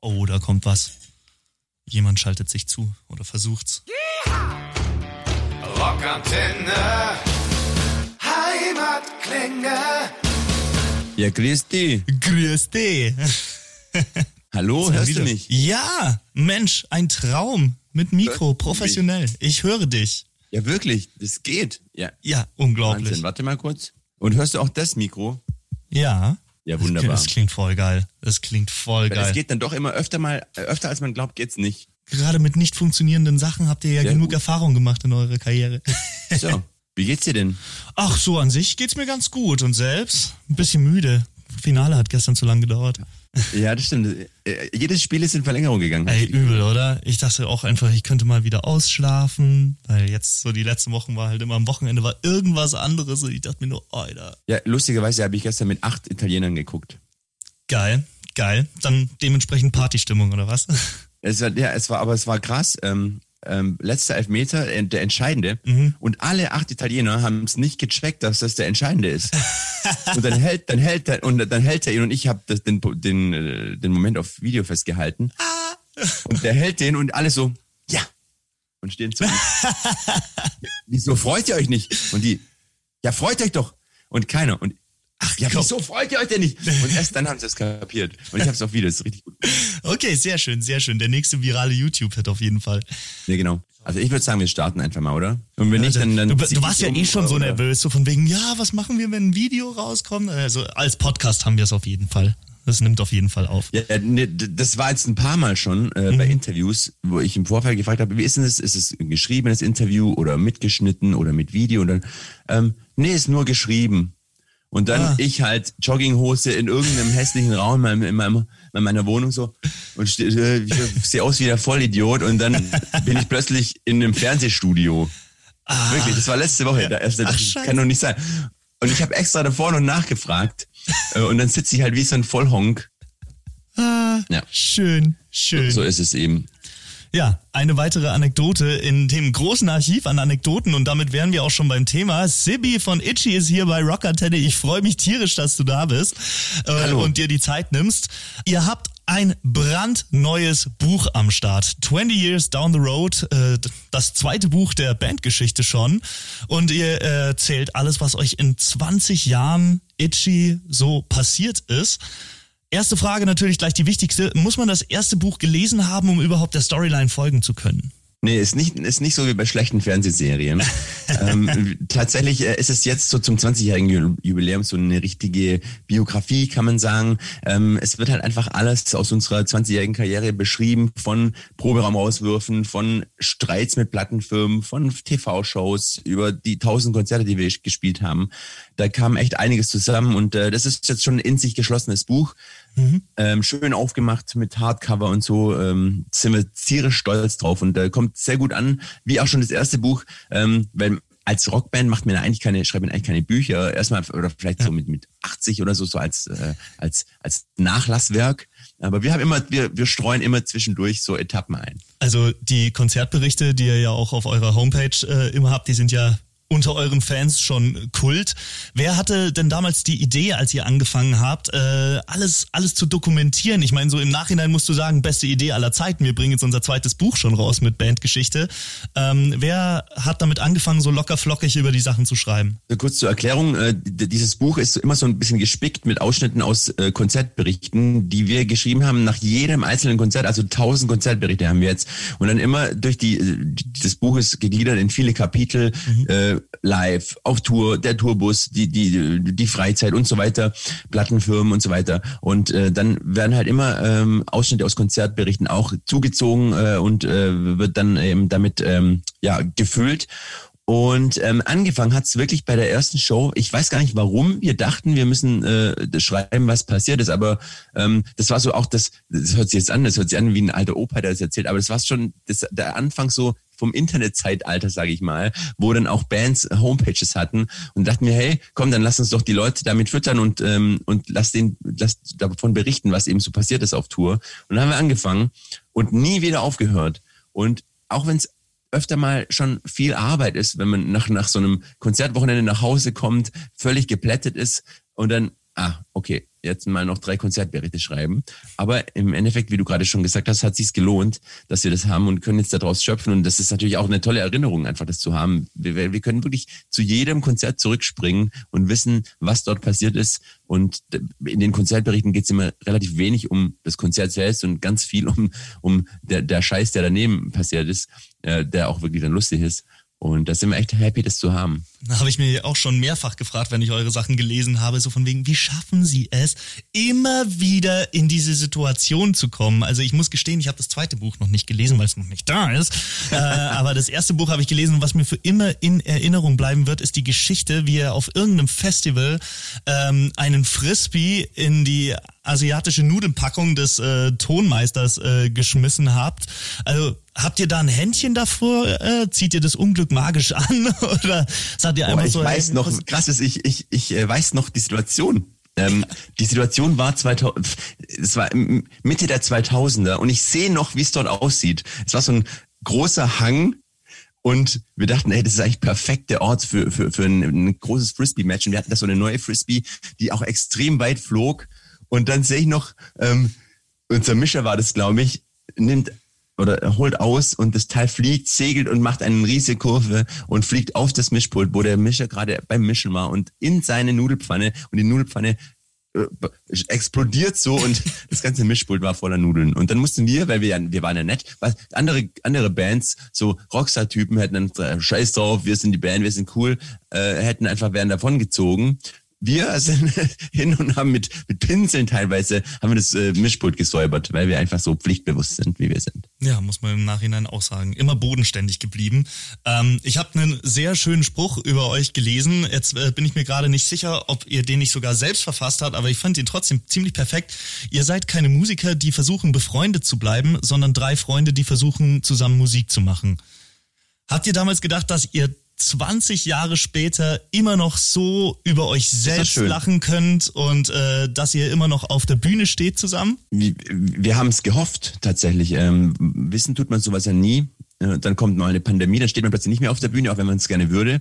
Oh, da kommt was. Jemand schaltet sich zu oder versucht's. Rockantenne. Heimatklänge. Ja, grüß dich. Grüß dich. Hallo, hörst du mich? Ja, Mensch, ein Traum. Mit Mikro, professionell. Ich höre dich. Ja, wirklich, das geht. Ja, Ja, unglaublich. Wahnsinn. Warte mal kurz. Und hörst du auch das Mikro? Ja. Ja, wunderbar. Das klingt voll geil. Das klingt voll geil. es geht dann doch immer öfter mal, öfter als man glaubt, geht's nicht. Gerade mit nicht funktionierenden Sachen habt ihr ja Sehr genug gut. Erfahrung gemacht in eurer Karriere. So, wie geht's dir denn? Ach, so an sich geht's mir ganz gut. Und selbst? Ein bisschen müde. Finale hat gestern zu lang gedauert. Ja, das stimmt. Äh, Jedes Spiel ist in Verlängerung gegangen. Ey, übel, oder? Ich dachte auch einfach, ich könnte mal wieder ausschlafen, weil jetzt so die letzten Wochen war halt immer am Wochenende war irgendwas anderes und ich dachte mir nur, Alter, Ja, lustigerweise habe ich gestern mit acht Italienern geguckt. geil, geil. Dann dementsprechend Partystimmung, oder was? Es war, ja, es war, aber es war krass. Ähm, ähm, letzter Elfmeter, äh, der entscheidende. Mhm. Und alle acht Italiener haben es nicht gecheckt, dass das der entscheidende ist. und dann hält, dann hält er, und dann hält er ihn und ich habe den, den, äh, den Moment auf Video festgehalten. Ah. und der hält den und alle so, ja. Und stehen zu. wieso freut ihr euch nicht? Und die, ja, freut euch doch. Und keiner. Und Ach, ja, komm. wieso freut ihr euch denn nicht? Und erst dann haben sie es kapiert. Und ich habe es auf Video, das ist richtig. Okay, sehr schön, sehr schön. Der nächste virale YouTube-Hit auf jeden Fall. Ja, genau. Also ich würde sagen, wir starten einfach mal, oder? Und wenn nicht, dann... dann du, du warst ich ja um, eh schon so oder? nervös, so von wegen, ja, was machen wir, wenn ein Video rauskommt? Also als Podcast haben wir es auf jeden Fall. Das nimmt auf jeden Fall auf. Ja, äh, das war jetzt ein paar Mal schon äh, bei Interviews, wo ich im Vorfeld gefragt habe, wie ist denn das? Ist es ein geschriebenes Interview oder mitgeschnitten oder mit Video? Und dann, ähm, nee, ist nur geschrieben. Und dann Ah. ich halt Jogginghose in irgendeinem hässlichen Raum in, meinem, in, meinem, in meiner Wohnung so und ste- äh, ich sehe aus wie der Vollidiot und dann bin ich plötzlich in einem Fernsehstudio. Ah, Wirklich, das war letzte Woche. Ach, das scheiße. kann doch nicht sein. Und ich habe extra davor noch nachgefragt. äh, und dann sitze ich halt wie so ein Vollhonk. ah, Ja. Schön, schön. So ist es eben. Ja, eine weitere Anekdote in dem großen Archiv an Anekdoten und damit wären wir auch schon beim Thema. Sibi von Itchy ist hier bei Rocker Teddy. Ich freue mich tierisch, dass du da bist äh, und dir die Zeit nimmst. Ihr habt ein brandneues Buch am Start. 20 Years Down the Road, äh, das zweite Buch der Bandgeschichte schon. Und ihr äh, erzählt alles, was euch in 20 Jahren Itchy so passiert ist. Erste Frage natürlich gleich die wichtigste. Muss man das erste Buch gelesen haben, um überhaupt der Storyline folgen zu können? Nee, ist nicht, ist nicht so wie bei schlechten Fernsehserien. ähm, tatsächlich äh, ist es jetzt so zum 20-jährigen Ju- Jubiläum so eine richtige Biografie, kann man sagen. Ähm, es wird halt einfach alles aus unserer 20-jährigen Karriere beschrieben, von Proberaumauswürfen, von Streits mit Plattenfirmen, von TV-Shows, über die tausend Konzerte, die wir gespielt haben. Da kam echt einiges zusammen und äh, das ist jetzt schon ein in sich geschlossenes Buch. Ähm, schön aufgemacht mit Hardcover und so. Ähm, sind wir tierisch stolz drauf und äh, kommt sehr gut an, wie auch schon das erste Buch, ähm, weil als Rockband macht man ja eigentlich keine, schreibt man eigentlich keine Bücher. Erstmal oder vielleicht so mit, mit 80 oder so, so als, äh, als, als Nachlasswerk. Aber wir haben immer, wir, wir streuen immer zwischendurch so Etappen ein. Also die Konzertberichte, die ihr ja auch auf eurer Homepage äh, immer habt, die sind ja unter euren Fans schon Kult. Wer hatte denn damals die Idee, als ihr angefangen habt, äh, alles, alles zu dokumentieren? Ich meine, so im Nachhinein musst du sagen, beste Idee aller Zeiten. Wir bringen jetzt unser zweites Buch schon raus mit Bandgeschichte. Ähm, wer hat damit angefangen, so locker flockig über die Sachen zu schreiben? So Kurz zur Erklärung, äh, dieses Buch ist immer so ein bisschen gespickt mit Ausschnitten aus äh, Konzertberichten, die wir geschrieben haben nach jedem einzelnen Konzert, also tausend Konzertberichte haben wir jetzt. Und dann immer durch die, äh, das Buch ist gegliedert in viele Kapitel, äh, live, auf Tour, der Tourbus, die, die, die Freizeit und so weiter, Plattenfirmen und so weiter. Und äh, dann werden halt immer ähm, Ausschnitte aus Konzertberichten auch zugezogen äh, und äh, wird dann eben damit ähm, ja gefüllt. Und ähm, angefangen hat's wirklich bei der ersten Show. Ich weiß gar nicht, warum wir dachten, wir müssen äh, schreiben, was passiert ist, aber ähm, das war so auch das, das hört sich jetzt an, das hört sich an wie ein alter Opa, der das erzählt, aber das war schon das, der Anfang so vom Internetzeitalter, sage ich mal, wo dann auch Bands Homepages hatten und dachten mir, hey, komm, dann lass uns doch die Leute damit füttern und ähm, und lass den lass davon berichten, was eben so passiert ist auf Tour. Und dann haben wir angefangen und nie wieder aufgehört. Und auch wenn es öfter mal schon viel Arbeit ist, wenn man nach, nach so einem Konzertwochenende nach Hause kommt, völlig geplättet ist und dann, ah, okay, jetzt mal noch drei Konzertberichte schreiben. Aber im Endeffekt, wie du gerade schon gesagt hast, hat sich's gelohnt, dass wir das haben und können jetzt daraus schöpfen. Und das ist natürlich auch eine tolle Erinnerung, einfach das zu haben. Wir, wir können wirklich zu jedem Konzert zurückspringen und wissen, was dort passiert ist. Und in den Konzertberichten geht's immer relativ wenig um das Konzert selbst und ganz viel um, um der, der Scheiß, der daneben passiert ist, äh, der auch wirklich dann lustig ist. Und da sind wir echt happy, das zu haben. Da habe ich mir auch schon mehrfach gefragt, wenn ich eure Sachen gelesen habe, so von wegen, wie schaffen Sie es, immer wieder in diese Situation zu kommen? Also ich muss gestehen, ich habe das zweite Buch noch nicht gelesen, weil es noch nicht da ist. äh, aber das erste Buch habe ich gelesen und was mir für immer in Erinnerung bleiben wird, ist die Geschichte, wie er auf irgendeinem Festival ähm, einen Frisbee in die asiatische Nudelpackung des äh, Tonmeisters äh, geschmissen habt. Also habt ihr da ein Händchen davor? Äh, zieht ihr das Unglück magisch an? Oder ihr Boah, einfach ich so? weiß hey, noch, was- krass ist, ich, ich, ich äh, weiß noch die Situation. Ähm, die Situation war 2000, es war Mitte der 2000er und ich sehe noch, wie es dort aussieht. Es war so ein großer Hang und wir dachten, ey, das ist eigentlich perfekt der Ort für, für, für ein, ein großes Frisbee-Match. Und wir hatten da so eine neue Frisbee, die auch extrem weit flog. Und dann sehe ich noch, ähm, unser Mischer war das, glaube ich, nimmt oder holt aus und das Teil fliegt, segelt und macht eine riesige Kurve und fliegt auf das Mischpult, wo der Mischer gerade beim Mischen war und in seine Nudelpfanne und die Nudelpfanne äh, explodiert so und das ganze Mischpult war voller Nudeln. Und dann mussten wir, weil wir ja, wir waren ja nett, was andere, andere Bands, so Rockstar-Typen hätten dann Scheiß drauf, wir sind die Band, wir sind cool, äh, hätten einfach wären davon gezogen. Wir sind hin und haben mit, mit Pinseln teilweise haben wir das äh, Mischpult gesäubert, weil wir einfach so pflichtbewusst sind, wie wir sind. Ja, muss man im Nachhinein auch sagen. Immer bodenständig geblieben. Ähm, ich habe einen sehr schönen Spruch über euch gelesen. Jetzt äh, bin ich mir gerade nicht sicher, ob ihr den nicht sogar selbst verfasst habt, aber ich fand ihn trotzdem ziemlich perfekt. Ihr seid keine Musiker, die versuchen befreundet zu bleiben, sondern drei Freunde, die versuchen zusammen Musik zu machen. Habt ihr damals gedacht, dass ihr 20 Jahre später immer noch so über euch selbst lachen könnt und äh, dass ihr immer noch auf der Bühne steht zusammen? wir, wir haben es gehofft tatsächlich. Ähm, wissen tut man sowas ja nie. Äh, Dann kommt mal eine Pandemie, dann steht man plötzlich nicht mehr auf der Bühne, auch wenn man es gerne würde.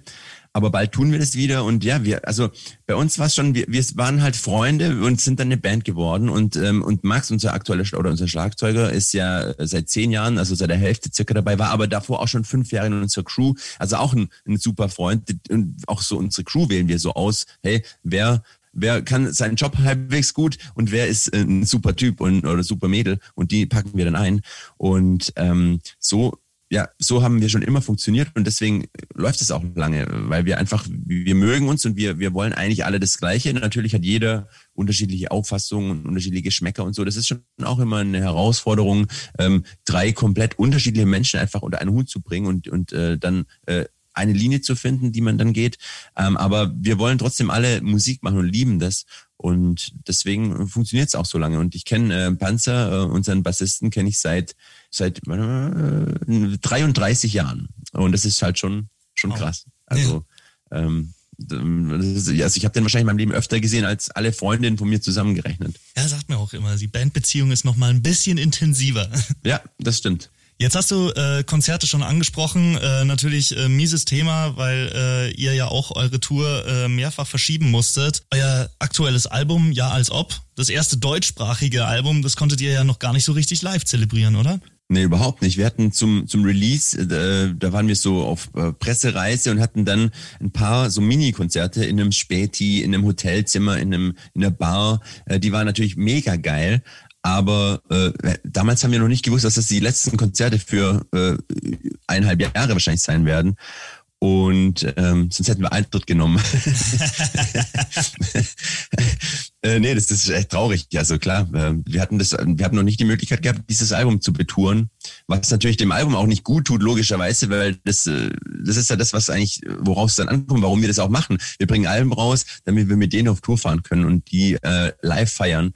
Aber bald tun wir das wieder und ja, wir, also bei uns war es schon, wir, wir waren halt Freunde und sind dann eine Band geworden und ähm, und Max, unser aktueller oder unser Schlagzeuger, ist ja seit zehn Jahren, also seit der Hälfte circa dabei, war aber davor auch schon fünf Jahre in unserer Crew, also auch ein, ein super Freund und auch so unsere Crew wählen wir so aus, hey, wer wer kann seinen Job halbwegs gut und wer ist äh, ein super Typ und oder super Mädel? Und die packen wir dann ein. Und ähm, so ja so haben wir schon immer funktioniert und deswegen läuft es auch lange weil wir einfach wir mögen uns und wir wir wollen eigentlich alle das Gleiche. Natürlich hat jeder unterschiedliche Auffassungen und unterschiedliche Geschmäcker und so. Das ist schon auch immer eine Herausforderung ähm, drei komplett unterschiedliche Menschen einfach unter einen Hut zu bringen und und äh, dann äh, eine Linie zu finden, die man dann geht. Ähm, aber wir wollen trotzdem alle Musik machen und lieben das. Und deswegen funktioniert es auch so lange. Und ich kenne äh, Panzer, äh, unseren Bassisten, kenne ich seit seit äh, 33 Jahren. Und das ist halt schon schon krass. Also ähm, ist, also ich habe den wahrscheinlich in meinem Leben öfter gesehen als alle Freundinnen von mir zusammengerechnet. Ja, sagt mir auch immer, die Bandbeziehung ist noch mal ein bisschen intensiver. Ja, das stimmt. Jetzt hast du äh, Konzerte schon angesprochen, äh, natürlich äh, mieses Thema, weil äh, ihr ja auch eure Tour äh, mehrfach verschieben musstet. Euer aktuelles Album, ja als ob, das erste deutschsprachige Album, das konntet ihr ja noch gar nicht so richtig live zelebrieren, oder? Nee, überhaupt nicht. Wir hatten zum, zum Release, äh, da waren wir so auf äh, Pressereise und hatten dann ein paar so Mini-Konzerte in einem Späti, in einem Hotelzimmer, in einem in einer Bar. Äh, die waren natürlich mega geil. Aber äh, damals haben wir noch nicht gewusst, dass das die letzten Konzerte für äh, eineinhalb Jahre wahrscheinlich sein werden. Und ähm, sonst hätten wir Eintritt genommen. äh, nee, das ist echt traurig. Also klar, äh, wir hatten das, wir haben noch nicht die Möglichkeit gehabt, dieses Album zu betouren, was natürlich dem Album auch nicht gut tut, logischerweise, weil das, äh, das ist ja das, was eigentlich, worauf es dann ankommt, warum wir das auch machen. Wir bringen Alben raus, damit wir mit denen auf Tour fahren können und die äh, live feiern.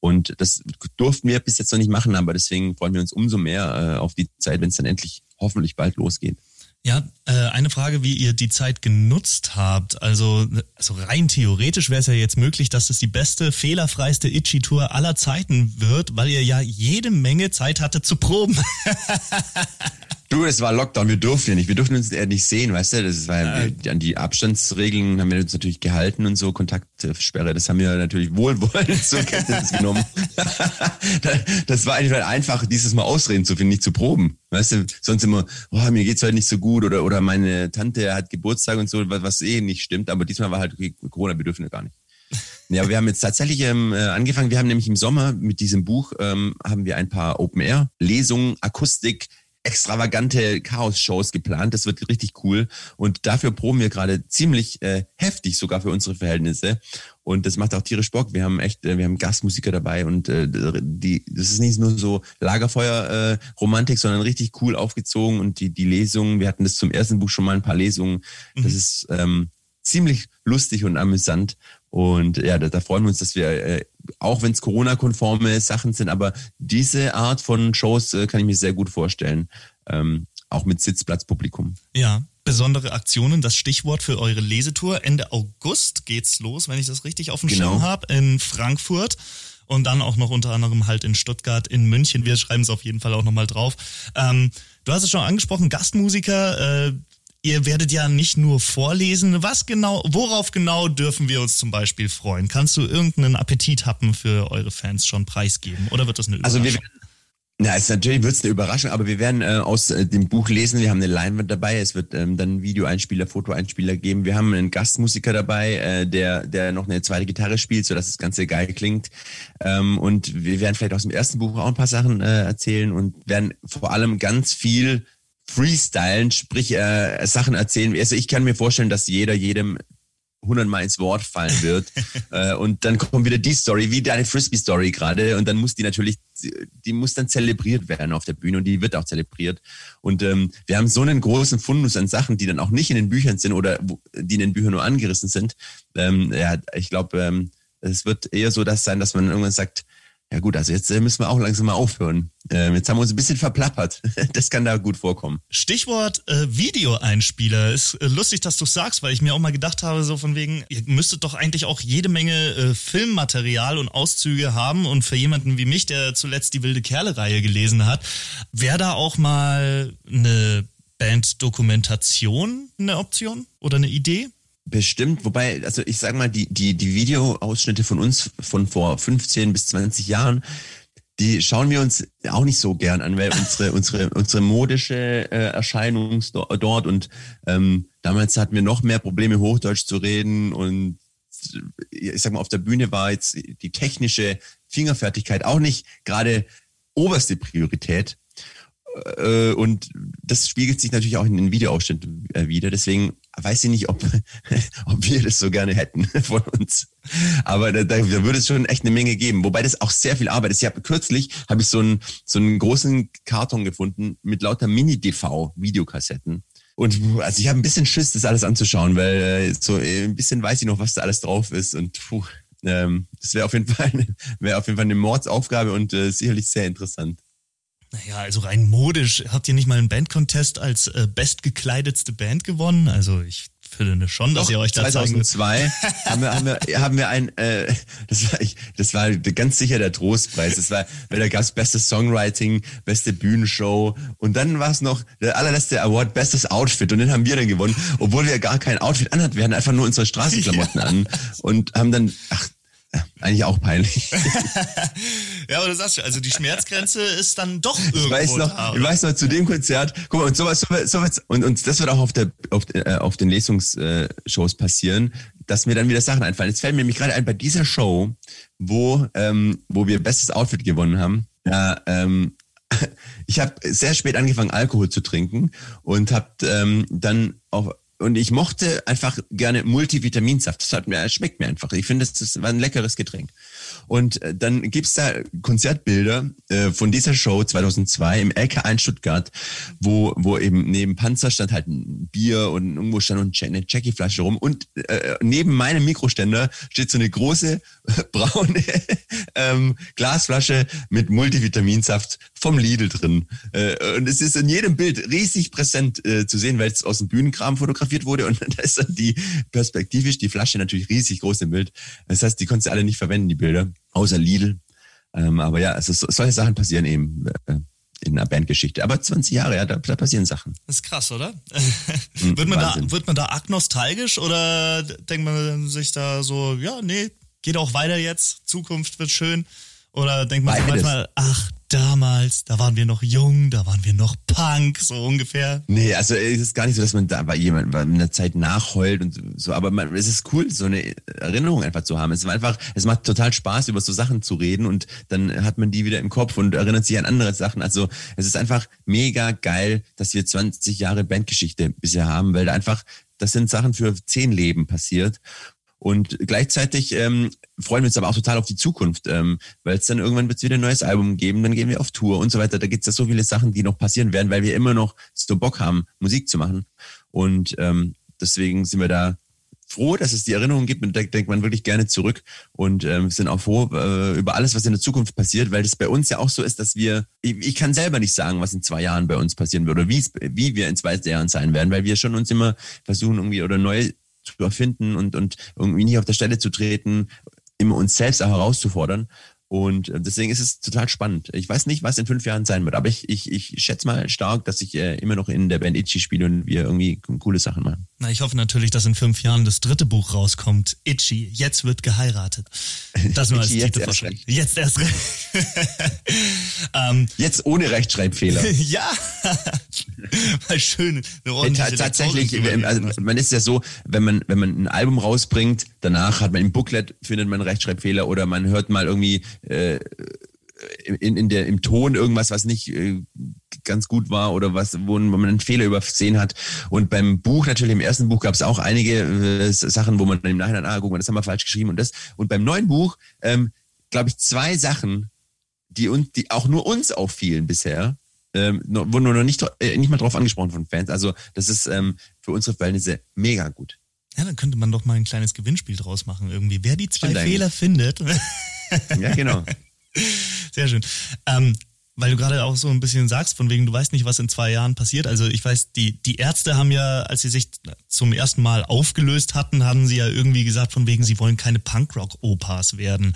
Und das durften wir bis jetzt noch nicht machen, aber deswegen freuen wir uns umso mehr äh, auf die Zeit, wenn es dann endlich hoffentlich bald losgeht. Ja, äh, eine Frage, wie ihr die Zeit genutzt habt. Also, also rein theoretisch wäre es ja jetzt möglich, dass es die beste, fehlerfreiste Itchy-Tour aller Zeiten wird, weil ihr ja jede Menge Zeit hattet zu proben. Du, es war Lockdown, wir durften ja nicht, wir durften uns ja nicht sehen, weißt du, das war, ja. an die Abstandsregeln haben wir uns natürlich gehalten und so, Kontaktsperre, das haben wir natürlich wohlwollend zur Kenntnis genommen. das war eigentlich einfach, dieses Mal Ausreden zu finden, nicht zu proben, weißt du, sonst immer, oh, mir geht's heute nicht so gut oder, oder meine Tante hat Geburtstag und so, was, was eh nicht stimmt, aber diesmal war halt, okay, Corona, wir dürfen ja gar nicht. Ja, wir haben jetzt tatsächlich ähm, äh, angefangen. Wir haben nämlich im Sommer mit diesem Buch ähm, haben wir ein paar Open Air Lesungen, Akustik, extravagante Chaos-Shows geplant. Das wird richtig cool. Und dafür proben wir gerade ziemlich äh, heftig, sogar für unsere Verhältnisse. Und das macht auch tierisch Bock. Wir haben echt, äh, wir haben Gastmusiker dabei und äh, die, das ist nicht nur so Lagerfeuer-Romantik, äh, sondern richtig cool aufgezogen. Und die, die Lesungen, wir hatten das zum ersten Buch schon mal ein paar Lesungen. Das mhm. ist ähm, ziemlich lustig und amüsant. Und ja, da, da freuen wir uns, dass wir, äh, auch wenn es Corona-konforme Sachen sind, aber diese Art von Shows äh, kann ich mir sehr gut vorstellen. Ähm, auch mit Sitzplatzpublikum. Ja, besondere Aktionen, das Stichwort für eure Lesetour. Ende August geht's los, wenn ich das richtig auf dem genau. Schirm habe, in Frankfurt. Und dann auch noch unter anderem halt in Stuttgart, in München. Wir schreiben es auf jeden Fall auch nochmal drauf. Ähm, du hast es schon angesprochen, Gastmusiker, äh, Ihr werdet ja nicht nur vorlesen. Was genau, worauf genau dürfen wir uns zum Beispiel freuen? Kannst du irgendeinen Appetit haben für eure Fans schon preisgeben? Oder wird das eine Überraschung? Also wir, na, es natürlich wird es eine Überraschung, aber wir werden äh, aus äh, dem Buch lesen. Wir haben eine Leinwand dabei. Es wird ähm, dann Videoeinspieler, Fotoeinspieler geben. Wir haben einen Gastmusiker dabei, äh, der der noch eine zweite Gitarre spielt, so dass das Ganze geil klingt. Ähm, und wir werden vielleicht aus dem ersten Buch auch ein paar Sachen äh, erzählen und werden vor allem ganz viel freestylen, sprich äh, Sachen erzählen. Also ich kann mir vorstellen, dass jeder jedem hundertmal ins Wort fallen wird. äh, und dann kommt wieder die Story, wie deine Frisbee-Story gerade. Und dann muss die natürlich, die muss dann zelebriert werden auf der Bühne und die wird auch zelebriert. Und ähm, wir haben so einen großen Fundus an Sachen, die dann auch nicht in den Büchern sind oder die in den Büchern nur angerissen sind. Ähm, ja, ich glaube, ähm, es wird eher so das sein, dass man irgendwann sagt, ja gut, also jetzt äh, müssen wir auch langsam mal aufhören. Ähm, jetzt haben wir uns ein bisschen verplappert. Das kann da gut vorkommen. Stichwort äh, Videoeinspieler. Ist äh, lustig, dass du sagst, weil ich mir auch mal gedacht habe, so von wegen, ihr müsstet doch eigentlich auch jede Menge äh, Filmmaterial und Auszüge haben. Und für jemanden wie mich, der zuletzt die Wilde Kerle-Reihe gelesen hat, wäre da auch mal eine Band-Dokumentation eine Option oder eine Idee? Bestimmt, wobei, also ich sag mal, die, die, die Videoausschnitte von uns von vor 15 bis 20 Jahren, die schauen wir uns auch nicht so gern an, weil unsere, unsere, unsere modische äh, Erscheinung dort und ähm, damals hatten wir noch mehr Probleme, Hochdeutsch zu reden und ich sag mal, auf der Bühne war jetzt die technische Fingerfertigkeit auch nicht gerade oberste Priorität. Äh, und das spiegelt sich natürlich auch in den Videoausschnitten äh, wieder. Deswegen weiß ich nicht, ob, ob wir das so gerne hätten von uns. Aber da, da würde es schon echt eine Menge geben. Wobei das auch sehr viel Arbeit ist. Ich habe kürzlich habe ich so einen so einen großen Karton gefunden mit lauter Mini-DV-Videokassetten. Und also ich habe ein bisschen Schiss, das alles anzuschauen, weil äh, so ein bisschen weiß ich noch, was da alles drauf ist. Und puh, ähm, das wäre auf jeden Fall auf jeden Fall eine Mordsaufgabe und äh, sicherlich sehr interessant. Naja, also rein modisch. Habt ihr nicht mal einen Bandcontest als äh, bestgekleidetste Band gewonnen? Also ich finde schon, dass Doch, ihr euch da 2002 haben wir, haben wir, haben wir ein, äh, das war ich, das war ganz sicher der Trostpreis. Das war, weil da gab's bestes Songwriting, beste Bühnenshow und dann war es noch der allerletzte Award, bestes Outfit und den haben wir dann gewonnen, obwohl wir gar kein Outfit anhatten. Wir hatten einfach nur unsere Straßenklamotten ja. an und haben dann, ach, eigentlich auch peinlich. ja, aber du sagst schon, also die Schmerzgrenze ist dann doch irgendwo ich weiß noch, da, Ich weiß noch, zu dem Konzert, guck mal, und sowas, sowas, und, und das wird auch auf, der, auf, äh, auf den Lesungsshows passieren, dass mir dann wieder Sachen einfallen. Jetzt fällt mir nämlich gerade ein, bei dieser Show, wo, ähm, wo wir bestes Outfit gewonnen haben, ja, ähm, ich habe sehr spät angefangen, Alkohol zu trinken und habe ähm, dann auch und ich mochte einfach gerne Multivitaminsaft. Das hat mir, schmeckt mir einfach. Ich finde, das war ein leckeres Getränk. Und äh, dann gibt's da Konzertbilder äh, von dieser Show 2002 im LK1 Stuttgart, wo, wo eben neben Panzer stand halt ein Bier und irgendwo stand eine Jackie-Flasche rum. Und äh, neben meinem Mikroständer steht so eine große braune ähm, Glasflasche mit Multivitaminsaft vom Lidl drin. Und es ist in jedem Bild riesig präsent zu sehen, weil es aus dem Bühnenkram fotografiert wurde. Und da ist dann die perspektivisch die Flasche natürlich riesig groß im Bild. Das heißt, die konntest du alle nicht verwenden, die Bilder, außer Lidl. Ähm, aber ja, also so, solche Sachen passieren eben. Äh, in einer Bandgeschichte. Aber 20 Jahre, ja, da, da passieren Sachen. Das ist krass, oder? Hm, wird, man da, wird man da arg nostalgisch oder denkt man sich da so, ja, nee, geht auch weiter jetzt, Zukunft wird schön? Oder denkt man sich manchmal, ach, damals, da waren wir noch jung, da waren wir noch Punk, so ungefähr. Nee, also es ist gar nicht so, dass man da bei jemandem in der Zeit nachheult und so, aber man, es ist cool, so eine Erinnerung einfach zu haben. Es ist einfach, es macht total Spaß, über so Sachen zu reden und dann hat man die wieder im Kopf und erinnert sich an andere Sachen. Also es ist einfach mega geil, dass wir 20 Jahre Bandgeschichte bisher haben, weil da einfach das sind Sachen für zehn Leben passiert. Und gleichzeitig ähm, freuen wir uns aber auch total auf die Zukunft, ähm, weil es dann irgendwann wird wieder ein neues Album geben, dann gehen wir auf Tour und so weiter. Da gibt es ja so viele Sachen, die noch passieren werden, weil wir immer noch so Bock haben, Musik zu machen. Und ähm, deswegen sind wir da froh, dass es die Erinnerungen gibt und da denkt man wirklich gerne zurück und ähm, sind auch froh äh, über alles, was in der Zukunft passiert, weil das bei uns ja auch so ist, dass wir, ich, ich kann selber nicht sagen, was in zwei Jahren bei uns passieren wird oder wie wir in zwei Jahren sein werden, weil wir schon uns immer versuchen irgendwie oder neue zu erfinden und, und irgendwie nicht auf der Stelle zu treten, immer uns selbst auch herauszufordern. Und äh, deswegen ist es total spannend. Ich weiß nicht, was in fünf Jahren sein wird, aber ich, ich, ich schätze mal stark, dass ich äh, immer noch in der Band Itchy spiele und wir irgendwie coole Sachen machen. Na, ich hoffe natürlich, dass in fünf Jahren das dritte Buch rauskommt. Itchy, jetzt wird geheiratet. Das nur als jetzt erst recht. Jetzt erst recht. ähm, jetzt ohne Rechtschreibfehler. ja, mal schön. Eine Tatsächlich, also man ist ja so, wenn man, wenn man ein Album rausbringt, danach hat man im Booklet findet man Rechtschreibfehler oder man hört mal irgendwie äh, in, in der, im Ton irgendwas, was nicht äh, ganz gut war oder was, wo man einen Fehler übersehen hat. Und beim Buch, natürlich im ersten Buch gab es auch einige äh, Sachen, wo man im Nachhinein, ah, guck mal, das haben wir falsch geschrieben und das. Und beim neuen Buch, ähm, glaube ich, zwei Sachen, die uns, die auch nur uns auffielen bisher, ähm, wurden nur noch nicht, äh, nicht mal drauf angesprochen von Fans. Also das ist ähm, für unsere Verhältnisse mega gut. Ja, dann könnte man doch mal ein kleines Gewinnspiel draus machen irgendwie. Wer die zwei Fehler findet. ja, genau. Sehr schön. Ähm, weil du gerade auch so ein bisschen sagst, von wegen, du weißt nicht, was in zwei Jahren passiert. Also ich weiß, die, die Ärzte haben ja, als sie sich zum ersten Mal aufgelöst hatten, haben sie ja irgendwie gesagt, von wegen, sie wollen keine Punkrock-Opas werden.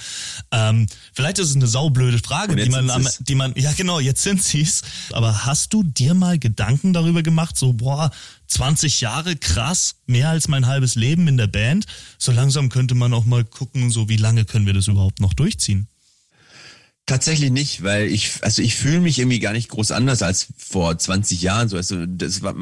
Ähm, vielleicht ist es eine saublöde Frage, die man, am, die man, ja genau, jetzt sind sie's. Aber hast du dir mal Gedanken darüber gemacht, so, boah, 20 Jahre, krass, mehr als mein halbes Leben in der Band. So langsam könnte man auch mal gucken, so wie lange können wir das überhaupt noch durchziehen? Tatsächlich nicht, weil ich, also ich fühle mich irgendwie gar nicht groß anders als vor 20 Jahren. So, also das war,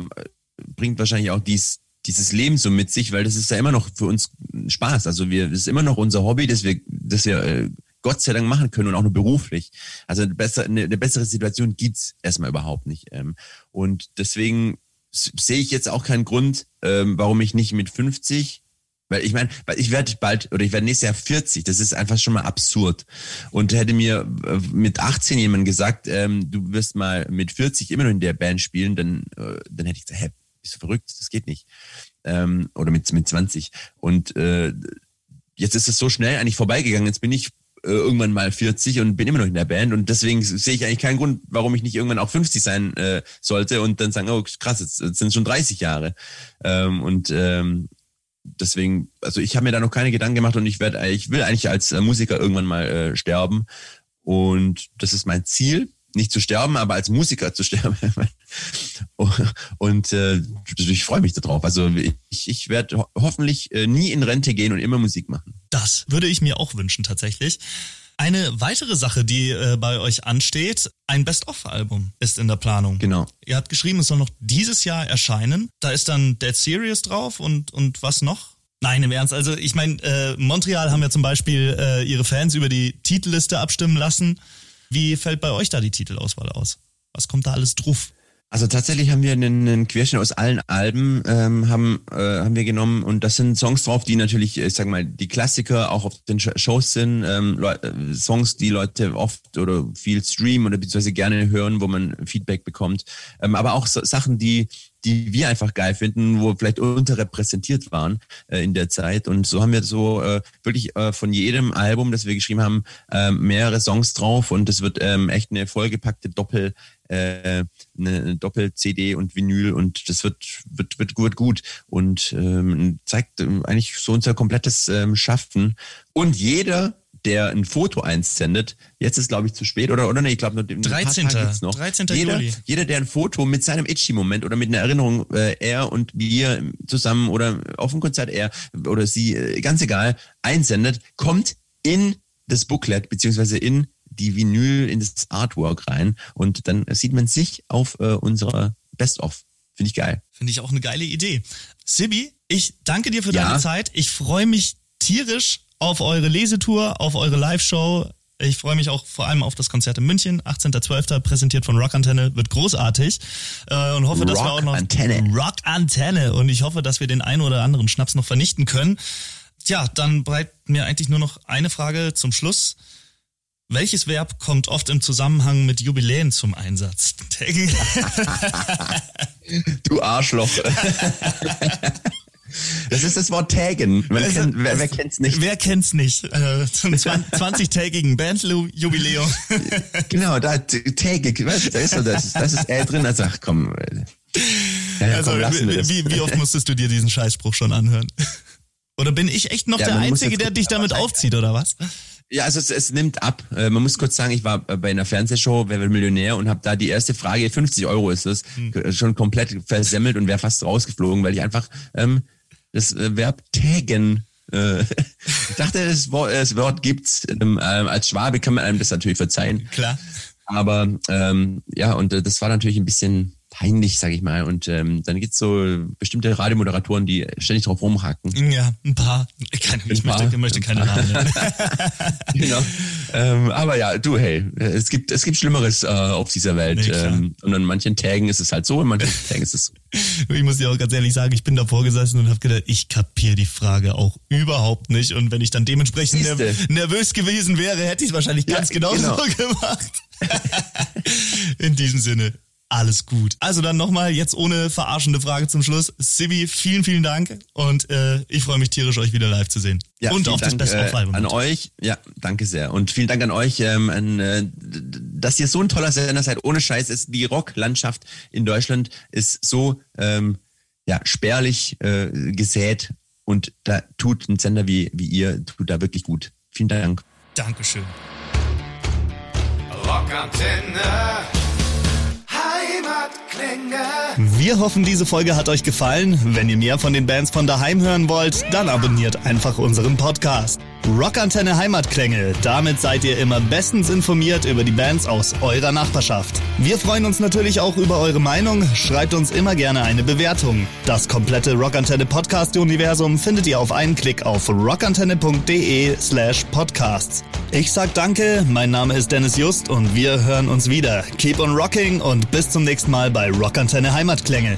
bringt wahrscheinlich auch dies, dieses Leben so mit sich, weil das ist ja immer noch für uns Spaß. Also wir, das ist immer noch unser Hobby, das wir, das wir äh, Gott sei Dank machen können und auch nur beruflich. Also eine bessere, eine, eine bessere Situation gibt's erstmal überhaupt nicht. Ähm, und deswegen sehe ich jetzt auch keinen Grund, ähm, warum ich nicht mit 50 weil ich meine, ich werde bald oder ich werde nächstes Jahr 40. Das ist einfach schon mal absurd. Und hätte mir äh, mit 18 jemand gesagt, ähm, du wirst mal mit 40 immer noch in der Band spielen, dann, äh, dann hätte ich gesagt, hä, bist du verrückt? Das geht nicht. Ähm, oder mit, mit 20. Und äh, jetzt ist es so schnell eigentlich vorbeigegangen. Jetzt bin ich äh, irgendwann mal 40 und bin immer noch in der Band und deswegen sehe ich eigentlich keinen Grund, warum ich nicht irgendwann auch 50 sein äh, sollte und dann sagen, oh krass, jetzt, jetzt sind schon 30 Jahre. Ähm, und ähm, deswegen, also ich habe mir da noch keine Gedanken gemacht und ich werde, ich will eigentlich als äh, Musiker irgendwann mal äh, sterben. Und das ist mein Ziel, nicht zu sterben, aber als Musiker zu sterben. und äh, ich freue mich darauf. Also ich, ich werde ho hoffentlich äh, nie in Rente gehen und immer Musik machen. Das würde ich mir auch wünschen tatsächlich. Eine weitere Sache, die äh, bei euch ansteht, ein Best-of-Album ist in der Planung. Genau. Ihr habt geschrieben, es soll noch dieses Jahr erscheinen. Da ist dann Dead Serious drauf und, und was noch? Nein, im Ernst. Also ich meine, äh, Montreal haben ja zum Beispiel äh, ihre Fans über die Titelliste abstimmen lassen. Wie fällt bei euch da die Titelauswahl aus? Was kommt da alles drauf? Also tatsächlich haben wir einen, einen Querschnitt aus allen Alben ähm, haben äh, haben wir genommen und das sind Songs drauf, die natürlich, ich sag mal, die Klassiker auch auf den Shows sind, ähm, äh, Songs, die Leute oft oder viel streamen oder beziehungsweise gerne hören, wo man Feedback bekommt, ähm, aber auch so Sachen, die die wir einfach geil finden, wo vielleicht unterrepräsentiert waren äh, in der Zeit. Und so haben wir so äh, wirklich äh, von jedem Album, das wir geschrieben haben, äh, mehrere Songs drauf und es wird ähm, echt eine vollgepackte Doppel, äh, eine Doppel-CD und Vinyl und das wird, wird, wird gut, gut und ähm, zeigt ähm, eigentlich so unser komplettes ähm, Schaffen. Und jeder der ein Foto einsendet, jetzt ist glaube ich zu spät oder oder nee, ich glaube noch 13. noch. 13. Jeder, Juli. jeder, der ein Foto mit seinem Itchy-Moment oder mit einer Erinnerung, äh, er und wir zusammen oder auf dem Konzert er oder sie, äh, ganz egal, einsendet, kommt in das Booklet beziehungsweise in die Vinyl, in das Artwork rein und dann sieht man sich auf äh, unserer Best-of. Finde ich geil. Finde ich auch eine geile Idee. Sibi, ich danke dir für Ja. deine Zeit. Ich freue mich tierisch auf eure Lesetour, auf eure Live-Show. Ich freue mich auch vor allem auf das Konzert in München, 18.12. präsentiert von Rock Antenne, wird großartig äh, und hoffe, dass wir Rock auch noch Antenne. Rock Antenne und ich hoffe, dass wir den einen oder anderen Schnaps noch vernichten können. Tja, dann bleibt mir eigentlich nur noch eine Frage zum Schluss. Welches Verb kommt oft im Zusammenhang mit Jubiläen zum Einsatz? Du Arschloch. Das ist das Wort taggen. Man Also, kennt, wer, wer kennt's nicht? Wer kennt's nicht? Äh, zum 20-tägigen Bandjubiläum. Genau, da du, da ist so das, das ist L drin, also ach komm. äh, Ja, ja, Also, komm, das. wie, wie oft musstest du dir diesen Scheißspruch schon anhören? Oder bin ich echt noch Ja, der Einzige, der dich damit aufzieht, oder was? Ja, also es, es nimmt ab. Äh, Man muss kurz sagen, ich war äh, bei einer Fernsehshow, Wer wird Millionär und habe da die erste Frage, 50 Euro ist es, Hm. schon komplett versemmelt und wäre fast rausgeflogen, weil ich einfach ähm, das äh, Verb taggen äh, ich dachte, das Wort, das Wort gibt's. Ähm, ähm, als Schwabe kann man einem das natürlich verzeihen. Klar. Aber ähm, ja, und äh, das war natürlich ein bisschen peinlich, sag ich mal. Und ähm, dann gibt's so bestimmte Radiomoderatoren, die ständig drauf rumhacken. Ja, ein paar. Ich Ein paar. möchte, möchte keine Namen genau. Ähm, aber ja, du, hey, es gibt es gibt Schlimmeres äh, auf dieser Welt. Nee, ähm, und an manchen Tagen ist es halt so, in manchen Tagen ist es so. Ich muss dir auch ganz ehrlich sagen, ich bin davor gesessen und habe gedacht, ich kapiere die Frage auch überhaupt nicht. Und wenn ich dann dementsprechend nerv nervös gewesen wäre, hätte ich es wahrscheinlich Ja, ganz genauso genau. gemacht. In diesem Sinne, alles gut. Also dann nochmal, jetzt ohne verarschende Frage zum Schluss. Sibi, vielen, vielen Dank. Und äh, ich freue mich tierisch, euch wieder live zu sehen. Ja, und auf das Dank, beste äh, Auf-Album. An euch, ja, danke sehr. Und vielen Dank an euch, ähm, an, äh, dass ihr so ein toller Sender seid. Ohne Scheiß ist die Rocklandschaft in Deutschland ist so ähm, ja, spärlich äh, gesät und da tut ein Sender wie, wie ihr, tut da wirklich gut. Vielen Dank. Dankeschön. Rockantenne. Wir hoffen, diese Folge hat euch gefallen. Wenn ihr mehr von den Bands von daheim hören wollt, dann abonniert einfach unseren Podcast. Rockantenne Heimatklänge. Damit seid ihr immer bestens informiert über die Bands aus eurer Nachbarschaft. Wir freuen uns natürlich auch über eure Meinung. Schreibt uns immer gerne eine Bewertung. Das komplette Rockantenne Podcast Universum findet ihr auf einen Klick auf rockantenne.de slash podcasts. Ich sag danke, mein Name ist Dennis Just und wir hören uns wieder. Keep on rocking und bis zum nächsten Mal bei Rockantenne Heimatklänge.